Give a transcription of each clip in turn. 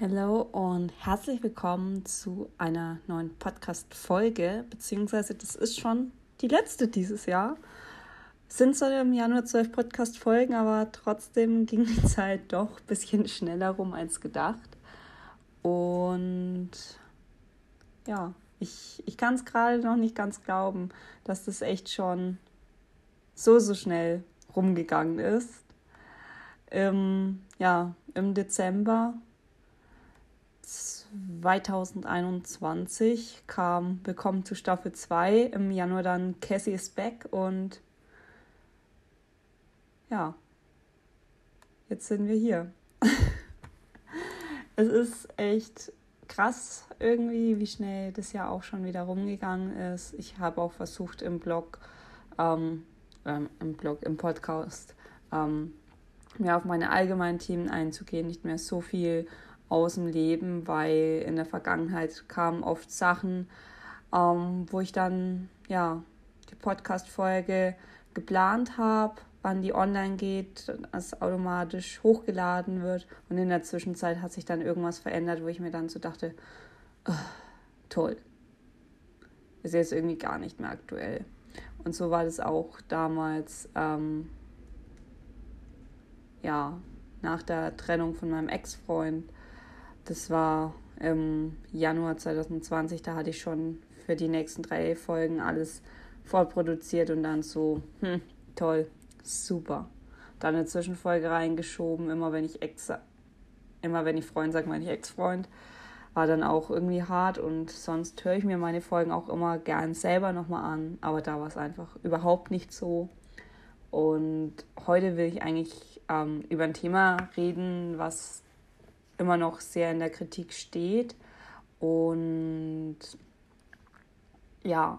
Hallo und herzlich willkommen zu einer neuen Podcast-Folge, beziehungsweise das ist schon die letzte dieses Jahr. Es sind zwar im Januar zwölf Podcast-Folgen, aber trotzdem ging die Zeit doch ein bisschen schneller rum als gedacht. Und ja, ich, ich kann es gerade noch nicht ganz glauben, dass das echt schon so, so schnell rumgegangen ist. Im, ja, im Dezember 2021 kam Willkommen zu Staffel 2, im Januar dann Cassie is back und ja, jetzt sind wir hier. es ist echt krass irgendwie, wie schnell das Jahr auch schon wieder rumgegangen ist. Ich habe auch versucht im Blog, ähm, ähm, im Blog, im Podcast, ähm, mehr auf meine allgemeinen Themen einzugehen, nicht mehr so viel aus dem Leben, weil in der Vergangenheit kamen oft Sachen, ähm, wo ich dann ja die Podcast-Folge geplant habe, wann die online geht, dass automatisch hochgeladen wird und in der Zwischenzeit hat sich dann irgendwas verändert, wo ich mir dann so dachte, oh, toll, ist jetzt irgendwie gar nicht mehr aktuell. Und so war das auch damals, ähm, ja, nach der Trennung von meinem Ex-Freund. Das war im Januar 2020, da hatte ich schon für die nächsten drei Folgen alles vorproduziert und dann so, hm, toll, super. Dann eine Zwischenfolge reingeschoben, immer wenn ich Ex, immer wenn ich Freund sage, meine ich Ex-Freund. War dann auch irgendwie hart und sonst höre ich mir meine Folgen auch immer gern selber nochmal an, aber da war es einfach überhaupt nicht so. Und heute will ich eigentlich ähm, über ein Thema reden, was immer noch sehr in der Kritik steht. Und ja,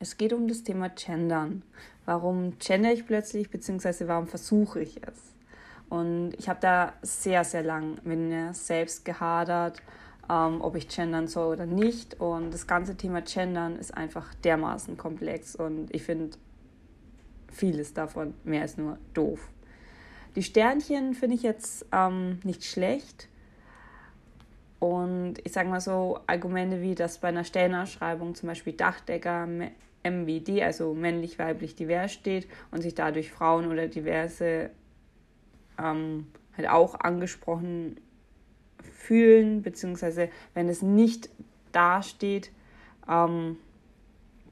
es geht um das Thema Gendern. Warum gender ich plötzlich, beziehungsweise warum versuche ich es? Und ich habe da sehr, sehr lang mit mir selbst gehadert, ähm, ob ich gendern soll oder nicht. Und das ganze Thema Gendern ist einfach dermaßen komplex und ich finde vieles davon mehr als nur doof. Die Sternchen finde ich jetzt ähm, nicht schlecht. Und ich sage mal so, Argumente wie, dass bei einer Stellenausschreibung zum Beispiel Dachdecker MWD, also männlich, weiblich, divers steht und sich dadurch Frauen oder diverse ähm, halt auch angesprochen fühlen, beziehungsweise wenn es nicht dasteht, ähm,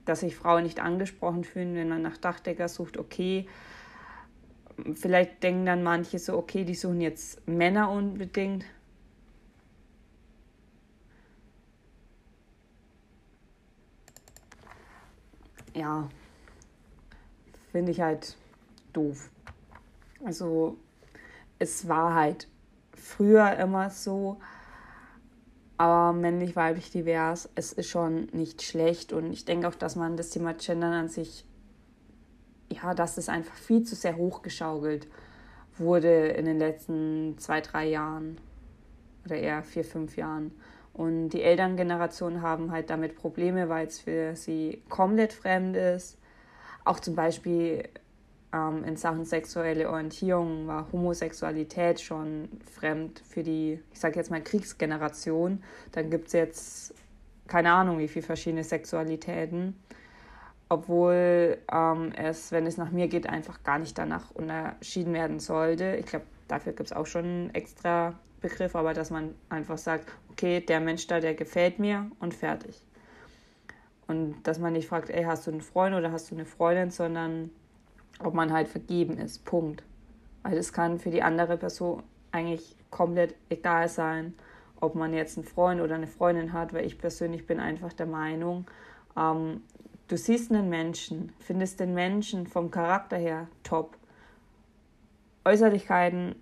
dass sich Frauen nicht angesprochen fühlen, wenn man nach Dachdecker sucht, okay. Vielleicht denken dann manche so, okay, die suchen jetzt Männer unbedingt. Ja, finde ich halt doof. Also es war halt früher immer so, aber männlich, weiblich, divers, es ist schon nicht schlecht und ich denke auch, dass man das Thema Gendern an sich, ja, dass es einfach viel zu sehr hochgeschaukelt wurde in den letzten zwei, drei Jahren oder eher vier, fünf Jahren. Und die Elterngeneration haben halt damit Probleme, weil es für sie komplett fremd ist. Auch zum Beispiel ähm, in Sachen sexuelle Orientierung war Homosexualität schon fremd für die, ich sage jetzt mal, Kriegsgeneration. Dann gibt es jetzt keine Ahnung, wie viele verschiedene Sexualitäten. Obwohl ähm, es, wenn es nach mir geht, einfach gar nicht danach unterschieden werden sollte. Ich glaube, dafür gibt es auch schon einen extra Begriff, aber dass man einfach sagt, okay, der Mensch da, der gefällt mir und fertig. Und dass man nicht fragt, ey, hast du einen Freund oder hast du eine Freundin, sondern ob man halt vergeben ist. Punkt. Weil es kann für die andere Person eigentlich komplett egal sein, ob man jetzt einen Freund oder eine Freundin hat, weil ich persönlich bin einfach der Meinung, ähm, du siehst einen Menschen, findest den Menschen vom Charakter her top. Äußerlichkeiten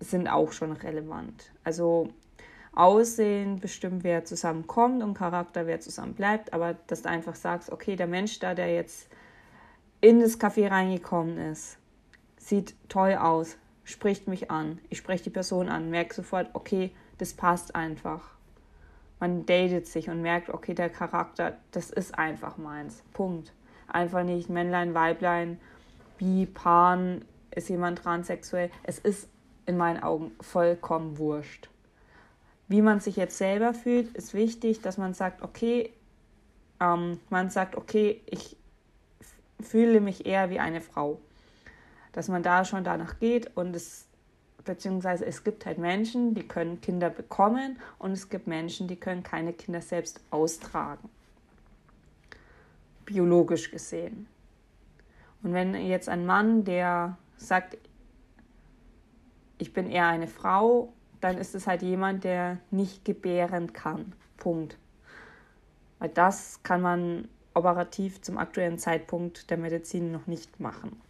sind auch schon relevant. Also Aussehen bestimmt, wer zusammenkommt und Charakter, wer zusammen bleibt, aber dass du einfach sagst, okay, der Mensch da, der jetzt in das Café reingekommen ist, sieht toll aus, spricht mich an. Ich spreche die Person an, merke sofort, okay, das passt einfach. Man datet sich und merkt, okay, der Charakter, das ist einfach meins. Punkt. Einfach nicht Männlein, Weiblein bi, pan, ist jemand transsexuell. Es ist in meinen Augen vollkommen wurscht. Wie man sich jetzt selber fühlt, ist wichtig, dass man sagt, okay, ähm, man sagt, okay, ich fühle mich eher wie eine Frau. Dass man da schon danach geht und es, beziehungsweise es gibt halt Menschen, die können Kinder bekommen und es gibt Menschen, die können keine Kinder selbst austragen. Biologisch gesehen. Und wenn jetzt ein Mann, der sagt, ich bin eher eine Frau, dann ist es halt jemand, der nicht gebären kann. Punkt. Weil das kann man operativ zum aktuellen Zeitpunkt der Medizin noch nicht machen.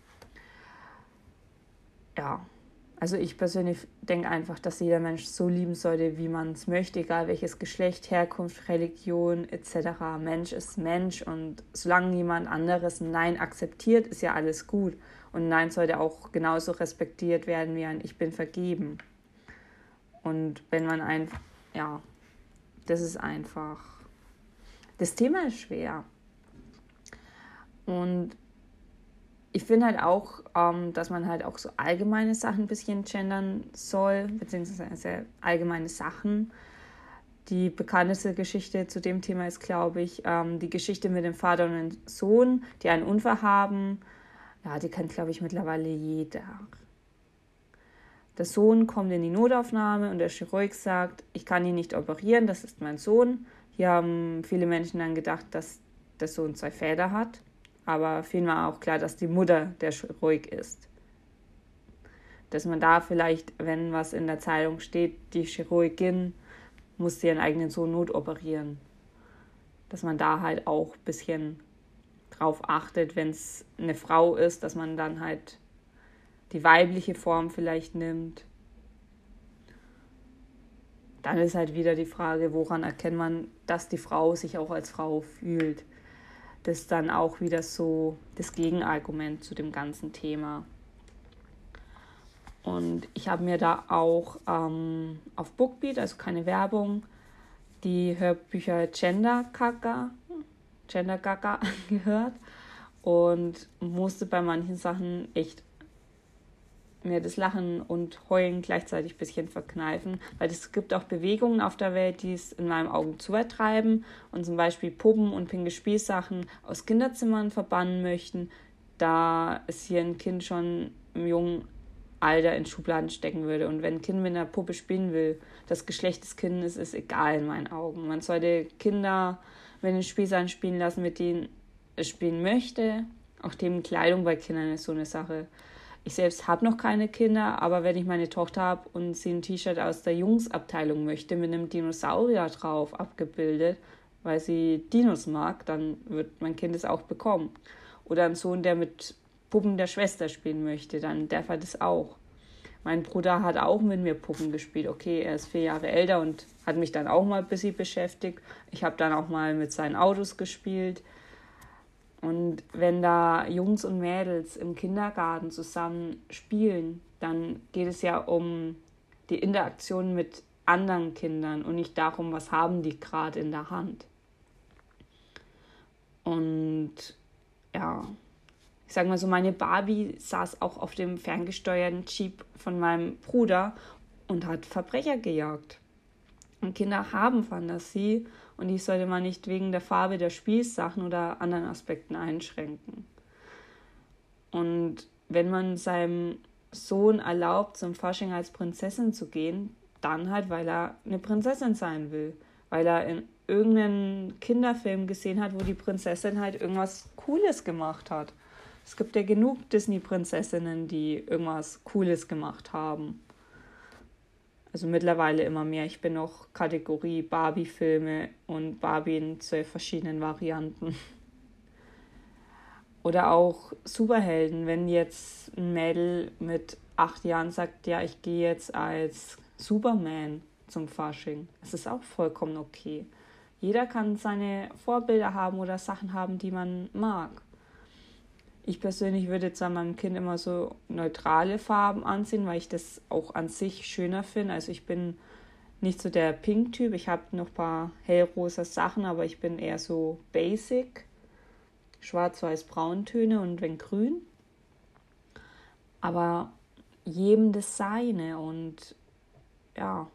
Ja, also ich persönlich denke einfach, dass jeder Mensch so lieben sollte, wie man es möchte, egal welches Geschlecht, Herkunft, Religion etc. Mensch ist Mensch und solange jemand anderes ein Nein akzeptiert, ist ja alles gut. Und Nein sollte auch genauso respektiert werden wie ein Ich bin vergeben. Und wenn man einfach, ja, das ist einfach, das Thema ist schwer. Und ich finde halt auch, ähm, dass man halt auch so allgemeine Sachen ein bisschen gendern soll, beziehungsweise allgemeine Sachen. Die bekannteste Geschichte zu dem Thema ist, glaube ich, ähm, die Geschichte mit dem Vater und dem Sohn, die einen Unfall haben. Ja, die kennt, glaube ich, mittlerweile jeder. Der Sohn kommt in die Notaufnahme und der Chirurg sagt, ich kann ihn nicht operieren, das ist mein Sohn. Hier haben viele Menschen dann gedacht, dass der Sohn zwei Väter hat aber vielen war auch klar, dass die Mutter der Chirurg ist. Dass man da vielleicht, wenn was in der Zeitung steht, die Chirurgin musste ihren eigenen Sohn notoperieren. Dass man da halt auch ein bisschen drauf achtet, wenn es eine Frau ist, dass man dann halt die weibliche Form vielleicht nimmt. Dann ist halt wieder die Frage, woran erkennt man, dass die Frau sich auch als Frau fühlt das dann auch wieder so das Gegenargument zu dem ganzen Thema. Und ich habe mir da auch ähm, auf Bookbeat, also keine Werbung, die Hörbücher Gender Kaka, Gender gehört und musste bei manchen Sachen echt mir das Lachen und Heulen gleichzeitig ein bisschen verkneifen, weil es gibt auch Bewegungen auf der Welt, die es in meinen Augen zu übertreiben und zum Beispiel Puppen und pinke Spielsachen aus Kinderzimmern verbannen möchten, da es hier ein Kind schon im jungen Alter in Schubladen stecken würde. Und wenn ein Kind mit einer Puppe spielen will, das Geschlecht des Kindes ist egal in meinen Augen. Man sollte Kinder mit den Spielsachen spielen lassen, mit denen es spielen möchte. Auch Themenkleidung bei Kindern ist so eine Sache. Ich selbst habe noch keine Kinder, aber wenn ich meine Tochter habe und sie ein T-Shirt aus der Jungsabteilung möchte, mit einem Dinosaurier drauf abgebildet, weil sie Dinos mag, dann wird mein Kind es auch bekommen. Oder ein Sohn, der mit Puppen der Schwester spielen möchte, dann darf er das auch. Mein Bruder hat auch mit mir Puppen gespielt. Okay, er ist vier Jahre älter und hat mich dann auch mal ein bisschen beschäftigt. Ich habe dann auch mal mit seinen Autos gespielt. Und wenn da Jungs und Mädels im Kindergarten zusammen spielen, dann geht es ja um die Interaktion mit anderen Kindern und nicht darum, was haben die gerade in der Hand. Und ja, ich sage mal so, meine Barbie saß auch auf dem ferngesteuerten Jeep von meinem Bruder und hat Verbrecher gejagt. Und Kinder haben Fantasie und die sollte man nicht wegen der Farbe der Spielsachen oder anderen Aspekten einschränken. Und wenn man seinem Sohn erlaubt, zum Fasching als Prinzessin zu gehen, dann halt, weil er eine Prinzessin sein will, weil er in irgendeinen Kinderfilm gesehen hat, wo die Prinzessin halt irgendwas Cooles gemacht hat. Es gibt ja genug Disney-Prinzessinnen, die irgendwas Cooles gemacht haben. Also mittlerweile immer mehr. Ich bin noch Kategorie Barbie-Filme und Barbie in zwölf verschiedenen Varianten. Oder auch Superhelden, wenn jetzt ein Mädel mit acht Jahren sagt, ja, ich gehe jetzt als Superman zum Fasching. Es ist auch vollkommen okay. Jeder kann seine Vorbilder haben oder Sachen haben, die man mag. Ich persönlich würde zwar meinem Kind immer so neutrale Farben anziehen, weil ich das auch an sich schöner finde. Also ich bin nicht so der Pink-Typ. Ich habe noch ein paar hellrosa Sachen, aber ich bin eher so basic. Schwarz-Weiß-Brauntöne und wenn grün. Aber jedem das Seine und ja,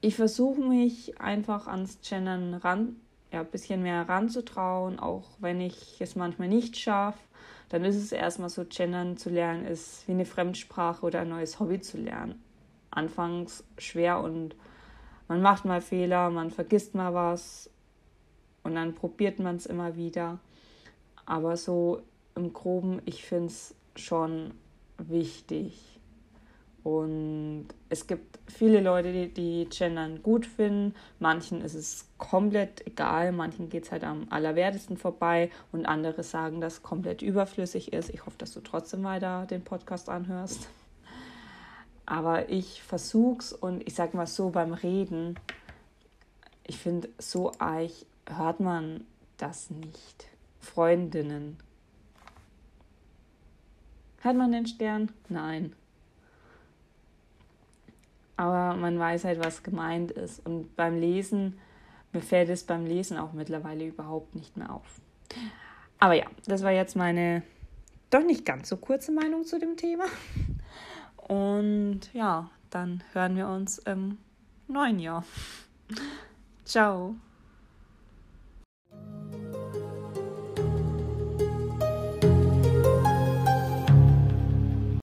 ich versuche mich einfach ans Gendern ran, ja, ein bisschen mehr ranzutrauen, auch wenn ich es manchmal nicht schaffe. Dann ist es erstmal so, Gendern zu lernen ist wie eine Fremdsprache oder ein neues Hobby zu lernen. Anfangs schwer und man macht mal Fehler, man vergisst mal was und dann probiert man es immer wieder. Aber so im Groben, ich finde es schon wichtig. Und es gibt viele Leute, die, die Gendern gut finden. Manchen ist es komplett egal. Manchen geht es halt am allerwertesten vorbei. Und andere sagen, dass es komplett überflüssig ist. Ich hoffe, dass du trotzdem weiter den Podcast anhörst. Aber ich versuch's und ich sag mal so beim Reden, ich finde, so eich hört man das nicht. Freundinnen. Hört man den Stern? Nein. Aber man weiß halt, was gemeint ist. Und beim Lesen, mir fällt es beim Lesen auch mittlerweile überhaupt nicht mehr auf. Aber ja, das war jetzt meine doch nicht ganz so kurze Meinung zu dem Thema. Und ja, dann hören wir uns im neuen Jahr. Ciao.